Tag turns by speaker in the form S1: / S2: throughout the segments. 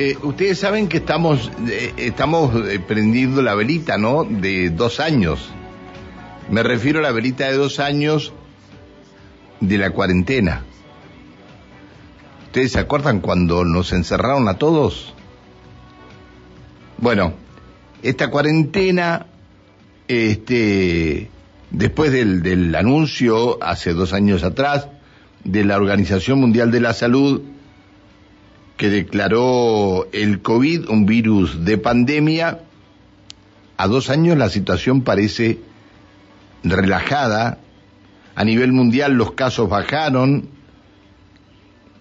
S1: Eh, ustedes saben que estamos, eh, estamos eh, prendiendo la velita, ¿no? De dos años. Me refiero a la velita de dos años de la cuarentena. ¿Ustedes se acuerdan cuando nos encerraron a todos? Bueno, esta cuarentena, este, después del, del anuncio hace dos años atrás de la Organización Mundial de la Salud que declaró el COVID un virus de pandemia, a dos años la situación parece relajada, a nivel mundial los casos bajaron,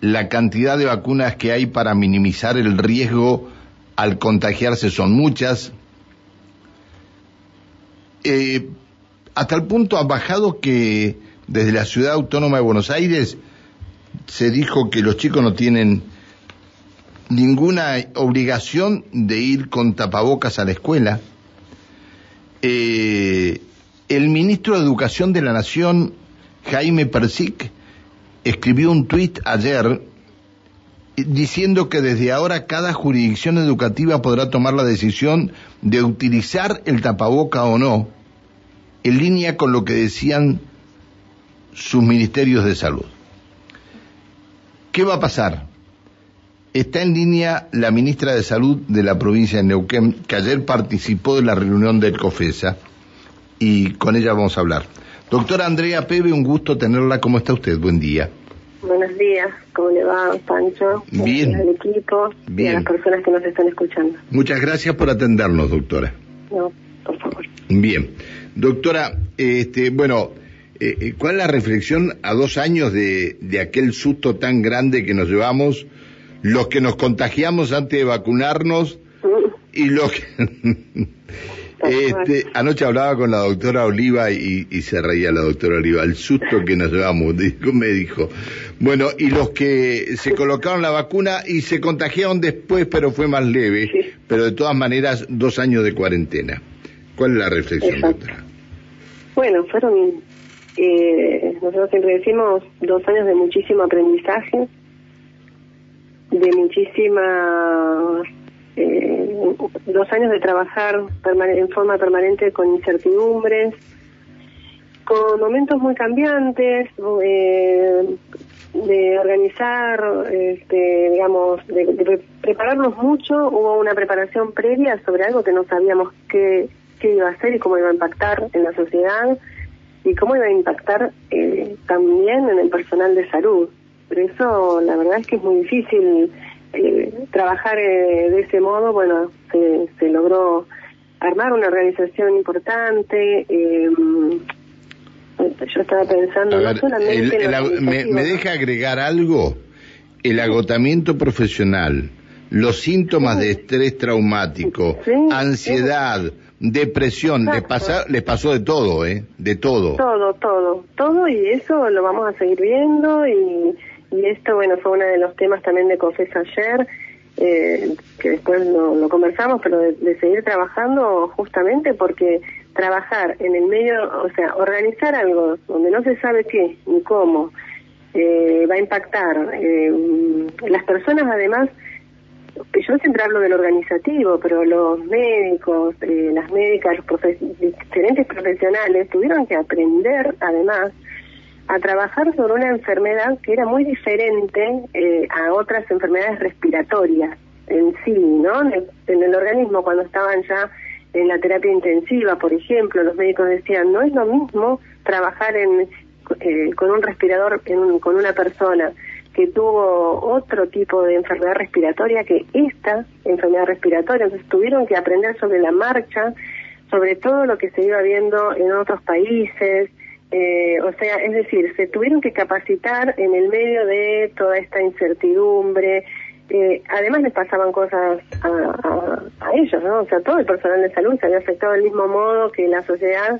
S1: la cantidad de vacunas que hay para minimizar el riesgo al contagiarse son muchas, eh, hasta el punto ha bajado que desde la ciudad autónoma de Buenos Aires se dijo que los chicos no tienen ninguna obligación de ir con tapabocas a la escuela. Eh, el ministro de Educación de la Nación, Jaime Persic, escribió un tuit ayer diciendo que desde ahora cada jurisdicción educativa podrá tomar la decisión de utilizar el tapaboca o no, en línea con lo que decían sus ministerios de salud. ¿Qué va a pasar? Está en línea la ministra de Salud de la provincia de Neuquén, que ayer participó de la reunión del COFESA, y con ella vamos a hablar. Doctora Andrea Pebe, un gusto tenerla. ¿Cómo está usted? Buen día.
S2: Buenos días, ¿cómo le va, Pancho?
S1: Bien.
S2: Al equipo
S1: Bien.
S2: y a las personas que nos están escuchando.
S1: Muchas gracias por atendernos, doctora.
S2: No, por favor.
S1: Bien. Doctora, este, bueno, eh, eh, ¿cuál es la reflexión a dos años de, de aquel susto tan grande que nos llevamos, los que nos contagiamos antes de vacunarnos y los que... Este, anoche hablaba con la doctora Oliva y, y se reía la doctora Oliva, el susto que nos llevamos, dijo- me dijo. Bueno, y los que se colocaron la vacuna y se contagiaron después, pero fue más leve,
S2: Sí.
S1: pero de todas maneras dos años de cuarentena. ¿Cuál es la reflexión,
S2: Exacto.
S1: doctora?
S2: Bueno, fueron, eh, nosotros siempre decimos, dos años de muchísimo aprendizaje, de muchísima, eh, dos años de trabajar en forma permanente con incertidumbres, con momentos muy cambiantes, eh, de organizar, este, digamos, de, de pre- prepararnos mucho. Hubo una preparación previa sobre algo que no sabíamos qué, qué iba a hacer y cómo iba a impactar en la sociedad y cómo iba a impactar eh, también en el personal de salud. Pero eso, la verdad es que es muy difícil eh, trabajar eh, de ese modo. Bueno, se, se logró armar una organización importante. eh, yo estaba pensando no
S1: ver,
S2: solamente
S1: el- el me, me deja agregar algo? El agotamiento profesional, los síntomas de estrés traumático,
S2: Sí,
S1: ansiedad, depresión, le,
S2: Exacto.
S1: pasa, le pasó de todo, ¿eh? De todo.
S2: Todo, todo, todo y eso lo vamos a seguir viendo y, y esto, bueno, fue uno de los temas también de Confesa ayer, eh, que después lo, lo conversamos, pero de, seguir trabajando justamente porque trabajar en el medio, o sea, organizar algo donde no se sabe qué ni cómo eh, va a impactar. eh, las personas además yo siempre hablo del organizativo, pero los médicos, eh, las médicas, los diferentes profesionales tuvieron que aprender, además, a trabajar sobre una enfermedad que era muy diferente eh, a otras enfermedades respiratorias en sí, ¿no? En el, organismo, cuando estaban ya en la terapia intensiva, por ejemplo, los médicos decían, no es lo mismo trabajar en, eh, con un respirador en un- con una persona que tuvo otro tipo de enfermedad respiratoria que esta enfermedad respiratoria. Entonces tuvieron que aprender sobre la marcha, sobre todo lo que se iba viendo en otros países. Eh, o sea, es decir, se tuvieron que capacitar en el medio de toda esta incertidumbre. Eh, además les pasaban cosas a, a- a ellos, ¿no? O sea, todo el personal de salud se había afectado del mismo modo que la sociedad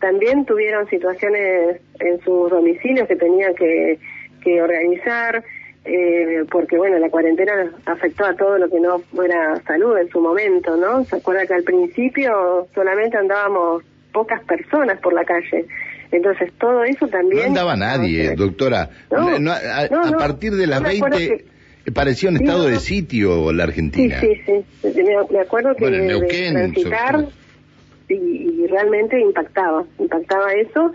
S2: también tuvieron situaciones en sus domicilios que tenían que, que organizar, eh, porque bueno, la cuarentena afectó a todo lo que no fuera salud en su momento, ¿no? Se acuerda que al principio solamente andábamos pocas personas por la calle. Entonces todo eso
S1: No
S2: también...
S1: andaba nadie, doctora.
S2: No,
S1: No, a,
S2: no,
S1: a
S2: no.
S1: partir de las
S2: Yo me acuerdo
S1: 20, Parecía un estado de sitio la Argentina.
S2: Sí, sí, sí. Me, acuerdo que bueno, Neuquén, y, y realmente impactaba, impactaba eso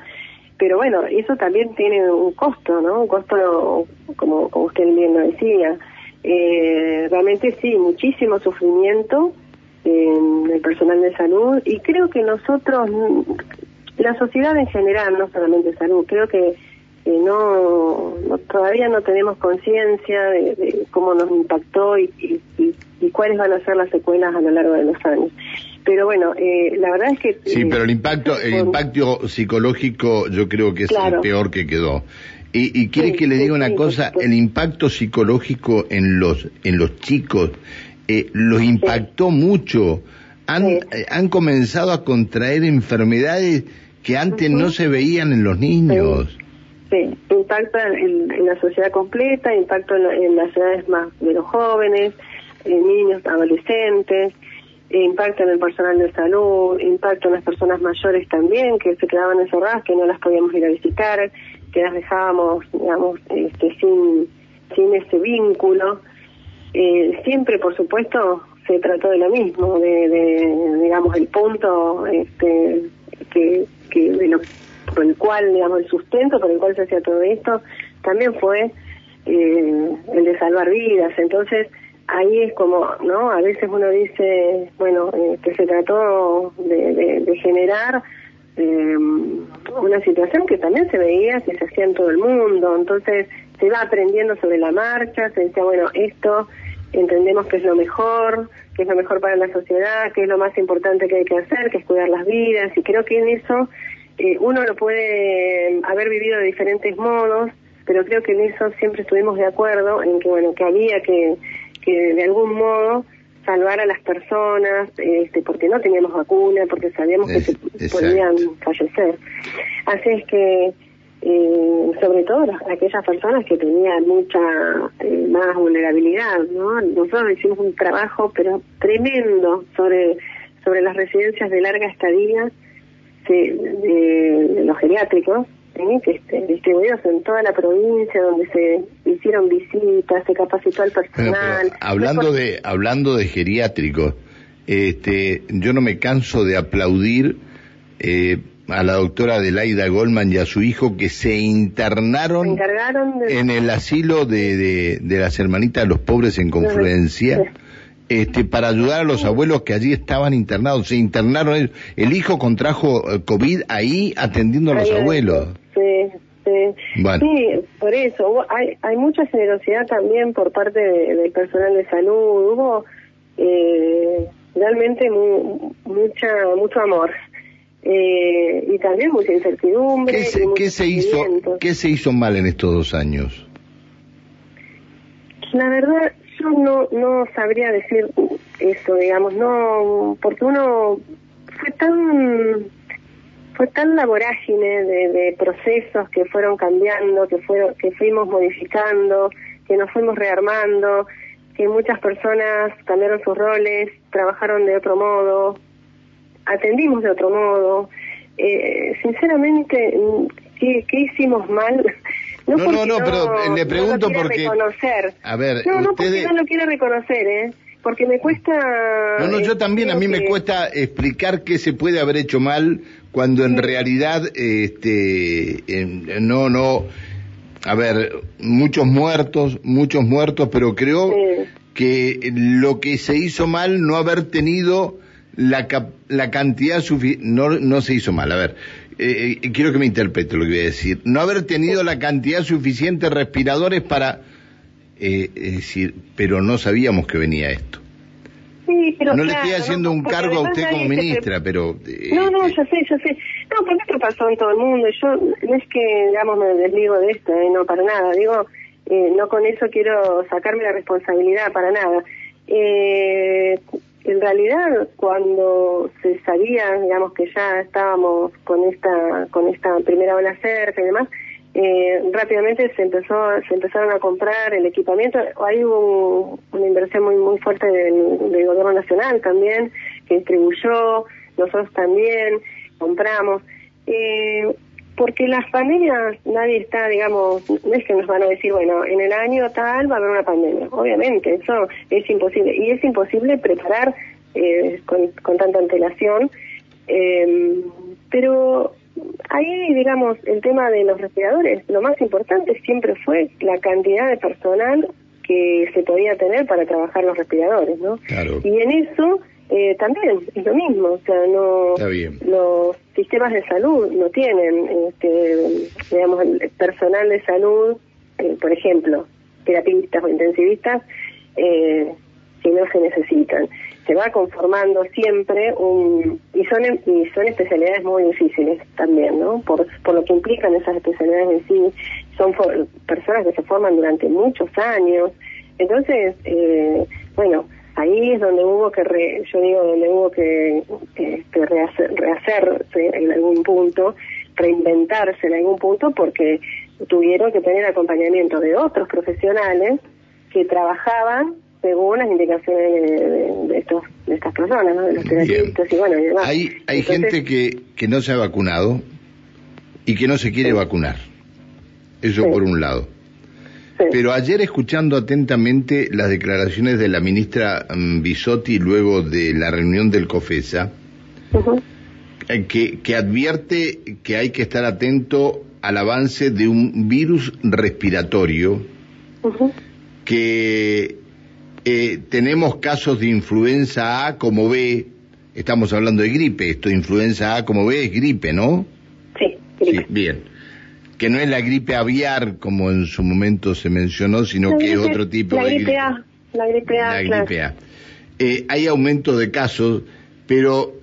S2: pero bueno, eso también tiene un costo, ¿no? Un costo, como, como usted bien lo decía. Eh, realmente sí, muchísimo sufrimiento en el personal de salud y creo que nosotros, la sociedad en general, no solamente salud, creo que no, todavía no tenemos conciencia de, cómo nos impactó y, y, y, cuáles van a ser las secuelas a lo largo de los años. Pero bueno, eh, la verdad es que...
S1: Sí, pero el impacto, el impacto psicológico yo creo que es el peor que quedó. Y, y quiere que le diga una cosa, el impacto psicológico en los, en los chicos eh, los impactó mucho. Han, eh, han comenzado a contraer enfermedades que antes no se veían en los niños.
S2: Sí, impacta en, la sociedad completa, impacto en, las edades más de los jóvenes, en niños, adolescentes, impacto en el personal de salud, impacto en las personas mayores también, que se quedaban encerradas, que no las podíamos ir a visitar, que las dejábamos, digamos, este, sin, sin ese vínculo. Eh, siempre, por supuesto, se trató de lo mismo, de, de digamos, el punto este, que, que de lo, por el cual, digamos, el sustento por el cual se hacía todo esto, también fue eh, el de salvar vidas. Entonces, ahí es como, ¿no? A veces uno dice, bueno, eh, que se trató de, de, generar eh, una situación que también se veía que se hacía en todo el mundo, entonces se va aprendiendo sobre la marcha, se decía, bueno, esto entendemos que es lo mejor, que es lo mejor para la sociedad, que es lo más importante que hay que hacer, que es cuidar las vidas, y creo que en eso eh, uno lo puede haber vivido de diferentes modos, pero creo que en eso siempre estuvimos de acuerdo, en que, bueno, que había que que de algún modo salvar a las personas, este, porque no teníamos vacuna, porque sabíamos que se podían fallecer. Así es que, eh, sobre todo aquellas personas que tenían mucha eh, más vulnerabilidad, ¿no? Nosotros hicimos un trabajo, pero tremendo, sobre, sobre las residencias de larga estadía de los geriátricos, que estén distribuidos en toda la provincia, donde se hicieron visitas, se capacitó al personal.
S1: hablando de hablando de geriátricos, este, yo no me canso de aplaudir eh, a la doctora Adelaida Goldman y a su hijo que se internaron en el asilo de, de, las hermanitas de los pobres en Confluencia. Este, para ayudar a los abuelos que allí estaban internados. Se internaron, el, hijo contrajo eh, COVID ahí atendiendo a los abuelos.
S2: Sí, sí. Sí, por eso. hay, hay mucha generosidad también por parte del personal de salud. Hubo eh, realmente mucha mucho amor. Eh, y también mucha incertidumbre.
S1: ¿Qué se, ¿qué se hizo, ¿Qué se hizo mal en estos dos años?
S2: La verdad, yo no, no sabría decir eso, digamos, no, porque uno fue tan fue tan la vorágine de, procesos que fueron cambiando, que, fueron, que fuimos modificando, que nos fuimos rearmando, que muchas personas cambiaron sus roles, trabajaron de otro modo, atendimos de otro modo. Eh, sinceramente, ¿qué, ¿qué hicimos mal?
S1: No, no, no, pero le pregunto no porque...
S2: Reconocer.
S1: A ver,
S2: no, no, porque no lo quiero reconocer, ¿eh? Porque me cuesta...
S1: No, no, yo también, a mí me cuesta explicar qué se puede haber hecho mal cuando en realidad, este, no, no, a ver, muchos muertos, muchos muertos, pero creo que lo que se hizo mal no haber tenido la, la cantidad suficiente, no, no se hizo mal, a ver, eh, eh, quiero que me interprete lo que voy a decir, no haber tenido la cantidad suficiente de respiradores para, eh, decir, pero no sabíamos que venía esto no le estoy haciendo un cargo a usted como ministra, pero...
S2: Eh, no, no, yo sé, yo sé. No, porque esto pasó en todo el mundo. Yo no es que, digamos, me desligo de esto, eh, no para nada. Digo, eh, no con eso quiero sacarme la responsabilidad, para nada. Eh, en realidad, cuando se sabía, digamos, que ya estábamos con esta, con esta primera ola cerca y demás, eh, rápidamente se empezó se empezaron a comprar el equipamiento. Hay un, una inversión muy muy fuerte del, del, gobierno nacional también que distribuyó nosotros también compramos. Eh, porque las pandemias nadie está, digamos, no es que nos van a decir, bueno, en el año tal va a haber una pandemia. Obviamente, eso es imposible. Y es imposible preparar eh, con, con, tanta antelación. Eh, pero ahí, digamos, el tema de los respiradores, lo más importante siempre fue la cantidad de personal que se podía tener para trabajar los respiradores, ¿no?
S1: Claro.
S2: Y en eso eh, también es lo mismo, o sea, no los sistemas de salud no tienen, este, digamos, el personal de salud, eh, por ejemplo, terapistas o intensivistas, eh, si no se necesitan. Se va conformando siempre un y son y son especialidades muy difíciles también, ¿no? Por, por lo que implican esas especialidades en sí, son personas que se forman durante muchos años. Entonces, eh, bueno, ahí es donde hubo que, yo digo, donde hubo que, rehacer, rehacerse en algún punto, reinventarse en algún punto, porque tuvieron que tener acompañamiento de otros profesionales que trabajaban según las indicaciones de, estos, de estas personas, ¿no? de los terapeutas y bueno, y demás.
S1: Hay, hay gente que, que no se ha vacunado y que no se quiere vacunar. Eso por un lado. Pero ayer escuchando atentamente las declaraciones de la ministra mm, Bisotti luego de la reunión del COFESA, eh, que, que advierte que hay que estar atento al avance de un virus respiratorio, que eh, tenemos casos de influenza A como B, estamos hablando de gripe, esto influenza A como B es gripe, ¿no?
S2: Sí, gripe.
S1: Sí, bien que no es la gripe aviar como en su momento se mencionó, sino que es otro tipo
S2: de
S1: gripe.
S2: A, la gripe A.
S1: La gripe A. Eh, hay aumento de casos, pero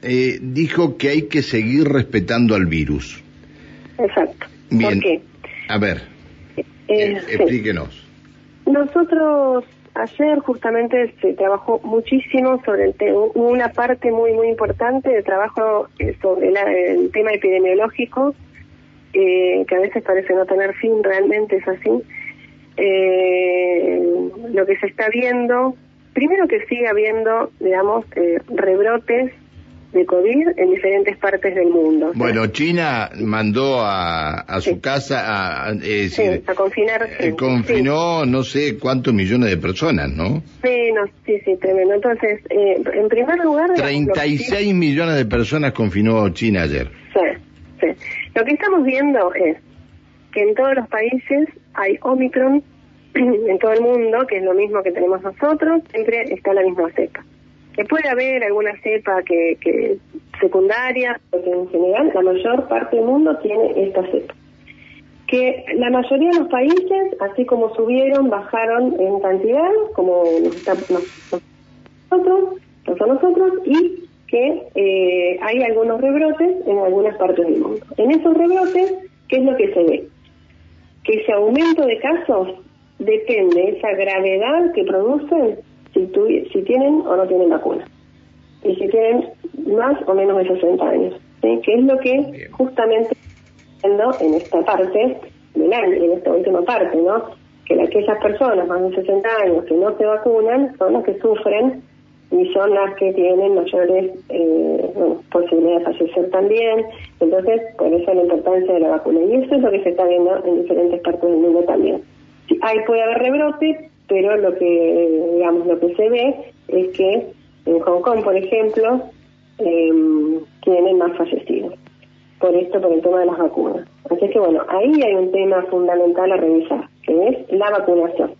S1: eh, dijo que hay que seguir respetando al virus.
S2: Exacto.
S1: Bien.
S2: ¿Por qué?
S1: A ver, eh, explíquenos.
S2: Nosotros ayer justamente se trabajó muchísimo sobre el tema, una parte muy muy importante de trabajo sobre el tema epidemiológico eh, que a veces parece no tener fin, realmente es así. Eh, lo que se está viendo, primero que sigue habiendo, digamos, eh, rebrotes de COVID en diferentes partes del mundo.
S1: Bueno, China mandó a, a su casa a,
S2: a confinar.
S1: confinó no sé cuántos millones de personas, ¿no?
S2: Sí, no, sí, sí, tremendo. Entonces, en primer lugar...
S1: 36 millones de personas confinó China ayer.
S2: Sí, sí. Lo que estamos viendo es que en todos los países hay Omicron, en todo el mundo, que es lo mismo que tenemos nosotros, siempre está la misma cepa. Que puede haber alguna cepa que, que secundaria, porque en general la mayor parte del mundo tiene esta cepa. Que la mayoría de los países, así como subieron, bajaron en cantidad, como nosotros, nosotros, y que eh, hay algunos rebrotes en algunas partes del mundo. En esos rebrotes, ¿qué es lo que se ve? Que ese aumento de casos depende de esa gravedad que producen si, si tienen o no tienen vacuna. Y si tienen más o menos de 60 años. ¿sí? Que es lo que justamente viendo en esta parte del año, en esta última parte, ¿no? Que aquellas personas más de 60 años que no se vacunan son las que sufren y son las que tienen mayores eh, posibilidades de fallecer también. Entonces, por eso la importancia de la vacuna. Y eso es lo que se está viendo en diferentes partes del mundo también. Sí, ahí puede haber rebrote, pero lo que, digamos, lo que se ve es que en Hong Kong, por ejemplo, eh, tienen más fallecidos. Por esto, por el tema de las vacunas. Así que, bueno, ahí hay un tema fundamental a revisar, que es la vacunación.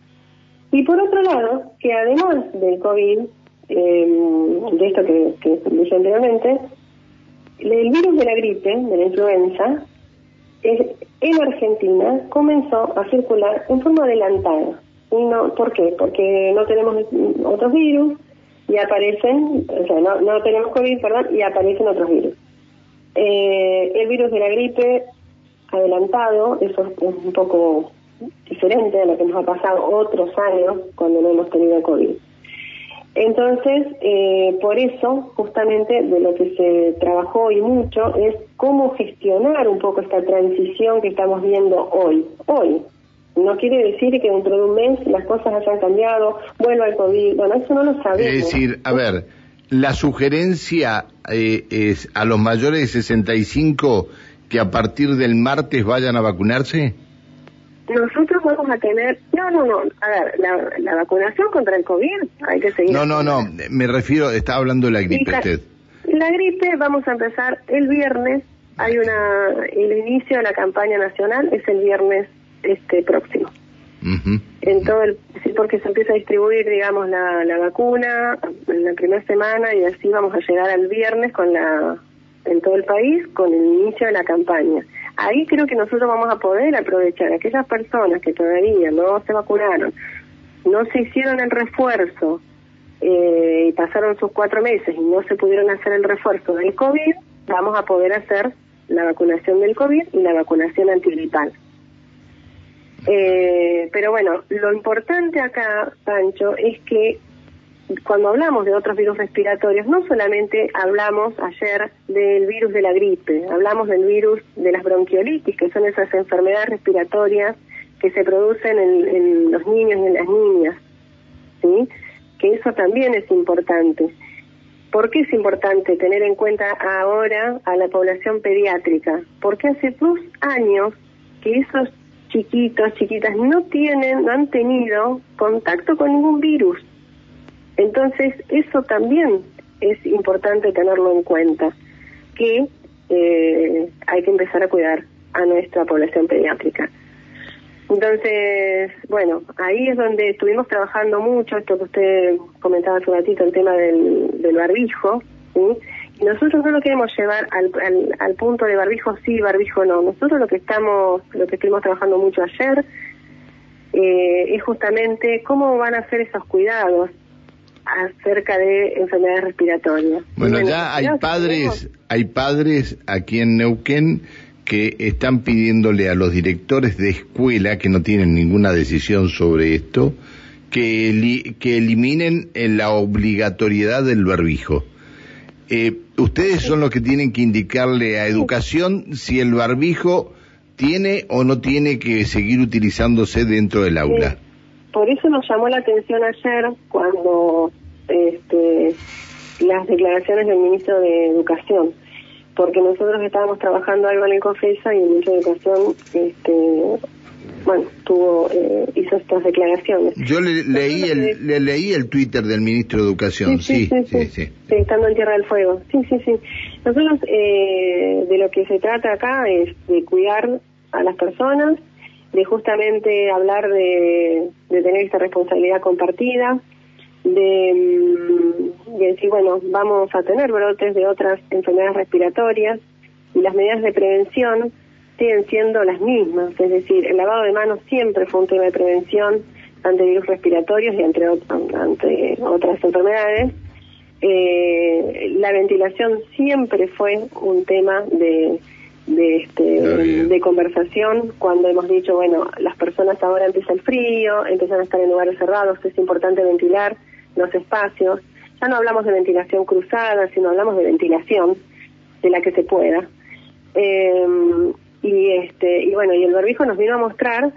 S2: Y por otro lado, que además del COVID, de esto que, que dije anteriormente, el virus de la gripe, de la influenza, en Argentina comenzó a circular en forma adelantada. Y no, ¿Por qué? Porque no tenemos otros virus y aparecen, o sea, no, no tenemos COVID, perdón, y aparecen otros virus. Eh, el virus de la gripe adelantado, eso es un poco diferente a lo que nos ha pasado otros años cuando no hemos tenido COVID. Entonces, eh, por eso, justamente de lo que se trabajó y mucho es cómo gestionar un poco esta transición que estamos viendo hoy. Hoy. No quiere decir que dentro de un mes las cosas hayan cambiado, vuelva el COVID. Bueno, eso no lo sabemos.
S1: Es decir, a ver, la sugerencia eh, es a los mayores de 65 que a partir del martes vayan a vacunarse?
S2: Nosotros vamos a tener, no, no, no, a ver, la, vacunación contra el COVID hay que seguir.
S1: No, no, no, me refiero, está hablando de la gripe usted.
S2: La gripe vamos a empezar el viernes, hay una, el inicio de la campaña nacional es el viernes este próximo. En todo el, sí, porque se empieza a distribuir, digamos, la, la vacuna en la primera semana y así vamos a llegar al viernes con la, en todo el país con el inicio de la campaña ahí creo que nosotros vamos a poder aprovechar aquellas personas que todavía no se vacunaron, no se hicieron el refuerzo eh, y pasaron sus cuatro meses y no se pudieron hacer el refuerzo del COVID, vamos a poder hacer la vacunación del COVID y la vacunación antigripal. Eh, pero bueno, lo importante acá, Pancho, es que cuando hablamos de otros virus respiratorios, no solamente hablamos ayer del virus de la gripe, hablamos del virus de las bronquiolitis, que son esas enfermedades respiratorias que se producen en, los niños y en las niñas, ¿sí? Que eso también es importante. ¿Por qué es importante tener en cuenta ahora a la población pediátrica? Porque hace dos años que esos chiquitos, chiquitas no tienen, no han tenido contacto con ningún virus. Entonces, eso también es importante tenerlo en cuenta, que eh, hay que empezar a cuidar a nuestra población pediátrica. Entonces, bueno, ahí es donde estuvimos trabajando mucho, esto que usted comentaba hace un ratito, el tema del, del barbijo, y nosotros no lo queremos llevar al, al, punto de barbijo sí, barbijo no. Nosotros lo que estamos, lo que estuvimos trabajando mucho ayer, eh, es justamente cómo van a ser esos cuidados, acerca de enfermedades respiratorias.
S1: Bueno, ya hay padres, hay padres aquí en Neuquén que están pidiéndole a los directores de escuela que no tienen ninguna decisión sobre esto que, que eliminen la obligatoriedad del barbijo. Eh, ustedes son los que tienen que indicarle a educación si el barbijo tiene o no tiene que seguir utilizándose dentro del aula.
S2: Por eso nos llamó la atención ayer cuando este, las declaraciones del ministro de Educación, porque nosotros estábamos trabajando algo en el COFESA y el ministro de Educación este, bueno, tuvo, eh, hizo estas declaraciones.
S1: Yo le leí, el, le leí el Twitter del ministro de Educación, sí, sí, sí.
S2: estando en Tierra del Fuego, sí, sí, sí. Nosotros eh, de lo que se trata acá es de cuidar a las personas, de justamente hablar de, tener esta responsabilidad compartida, de, mm, de, decir, bueno, vamos a tener brotes de otras enfermedades respiratorias y las medidas de prevención siguen siendo las mismas, es decir, el lavado de manos siempre fue un tema de prevención ante virus respiratorios y entre, ante otras enfermedades. Eh, la ventilación siempre fue un tema de de, este, de conversación cuando hemos dicho, bueno, las personas ahora empieza el frío, empiezan a estar en lugares cerrados, es importante ventilar los espacios. Ya no hablamos de ventilación cruzada, sino hablamos de ventilación de la que se pueda. Eh, y este y bueno, y el barbijo nos vino a mostrar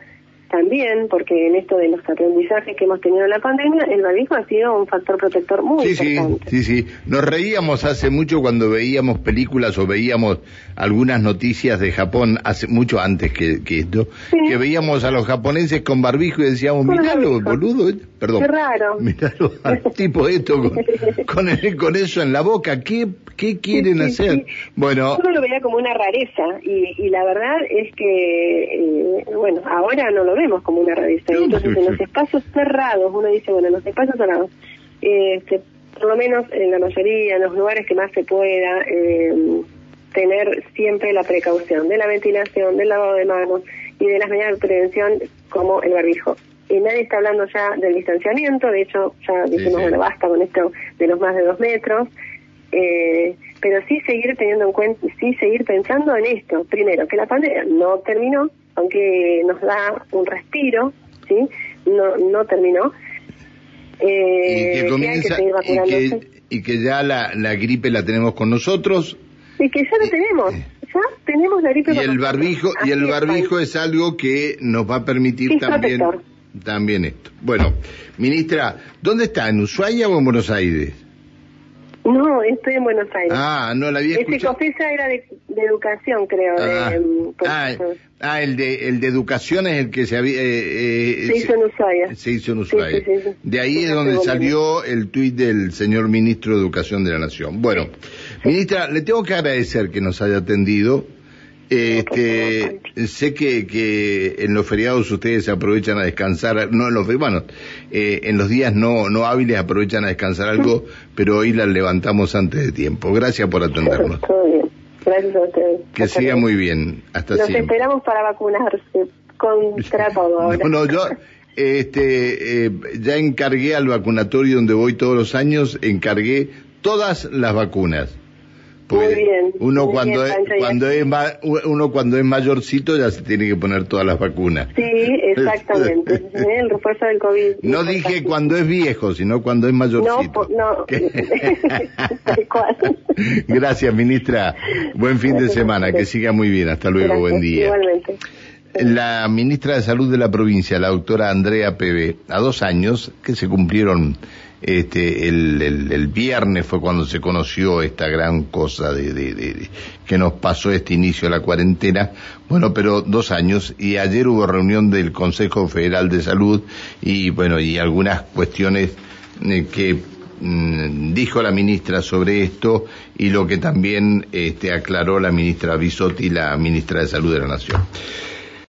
S2: también, porque en esto de los aprendizajes que hemos tenido en la pandemia, el barbijo ha sido un factor protector muy importante.
S1: Sí, sí, sí. Nos reíamos hace mucho cuando veíamos películas o veíamos algunas noticias de Japón, hace mucho antes que, esto, que veíamos a los japoneses con barbijo y decíamos, miralo, boludo, eh, perdón.
S2: Qué raro.
S1: Miralo al tipo esto con, con, eso en la boca, ¿qué, qué quieren hacer? Bueno.
S2: Yo lo veía como una rareza y, la verdad es que, eh, bueno, ahora no lo veo como una revista. Entonces, en los espacios cerrados, uno dice, bueno, en los espacios cerrados, este, por lo menos en la mayoría, en los lugares que más se pueda, eh, tener siempre la precaución de la ventilación, del lavado de manos y de las medidas de prevención como el barbijo. Y nadie está hablando ya del distanciamiento, de hecho ya dijimos, bueno, basta con esto de los más de dos metros, eh, pero sí seguir teniendo en cuenta, sí seguir pensando en esto. Primero, que la pandemia no terminó, aunque nos da un respiro, ¿sí? No, no terminó.
S1: Eh, y que comienza, y, que, ya la, la gripe la tenemos con nosotros.
S2: Y que ya la tenemos. Eh, ya tenemos la gripe
S1: y el barbijo y el barbijo es, algo que nos va a permitir también también esto bueno ministra dónde está en Ushuaia o en Buenos Aires
S2: No, estoy en Buenos Aires.
S1: Ah, no la había
S2: Ese
S1: escuchado.
S2: COFESA era de, de educación, creo.
S1: Ah,
S2: de, por-
S1: ah, ah, el de el de educación es el que se había eh, eh,
S2: se hizo en Ushuaia.
S1: se hizo en Ushuaia.
S2: sí, sí, sí.
S1: De ahí es donde salió el tuit del señor ministro de Educación de la Nación. Bueno, ministra, le tengo que agradecer que nos haya atendido. Este, sé que, que en los feriados ustedes aprovechan a descansar, no en los bueno, eh, en los días no, no hábiles aprovechan a descansar algo, pero hoy las levantamos antes de tiempo. Gracias por atendernos.
S2: Todo bien. Gracias a ustedes.
S1: Que
S2: Hasta
S1: siga muy bien. Hasta
S2: Los
S1: siempre.
S2: esperamos para vacunarse contra todo ahora.
S1: No, no, yo este, eh, ya encargué al vacunatorio donde voy todos los años, encargué todas las vacunas.
S2: Muy bien,
S1: Uno
S2: muy
S1: cuando
S2: bien,
S1: es, cuando es ma- uno cuando es mayorcito ya se tiene que poner todas las vacunas.
S2: Sí, exactamente. El refuerzo del COVID.
S1: No dije cuando es viejo, sino cuando es
S2: No,
S1: mayorcito.
S2: no. Cual.
S1: Gracias, ministra. Buen fin de
S2: Gracias
S1: semana.
S2: usted.
S1: Que siga muy bien. Hasta luego.
S2: Gracias,
S1: Buen día.
S2: Igualmente.
S1: La ministra de Salud de la provincia, la doctora Andrea Pebe, a dos años que se cumplieron, este, el, el- el viernes fue cuando se conoció esta gran cosa de, de- de- que nos pasó este inicio de la cuarentena. Bueno, pero dos años y ayer hubo reunión del Consejo Federal de Salud y bueno, y algunas cuestiones eh, que mm, dijo la ministra sobre esto y lo que también este, aclaró la ministra Bisotti, la ministra de Salud de la Nación.